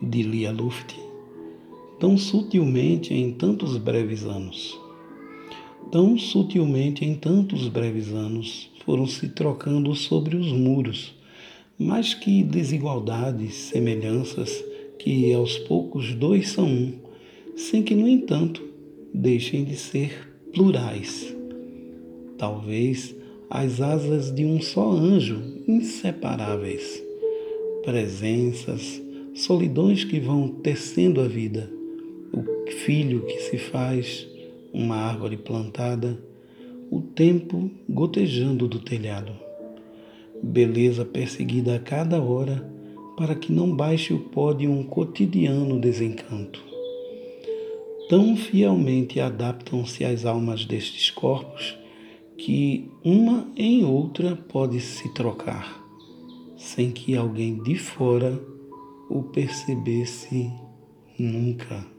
de Lia Luft, tão sutilmente em tantos breves anos. Tão sutilmente em tantos breves anos foram se trocando sobre os muros, mais que desigualdades, semelhanças, que aos poucos dois são um, sem que, no entanto, deixem de ser plurais. Talvez as asas de um só anjo, inseparáveis, presenças, solidões que vão tecendo a vida, o filho que se faz uma árvore plantada, o tempo gotejando do telhado. Beleza perseguida a cada hora para que não baixe o pó de um cotidiano desencanto. Tão fielmente adaptam-se as almas destes corpos que uma em outra pode se trocar, sem que alguém de fora o percebesse nunca.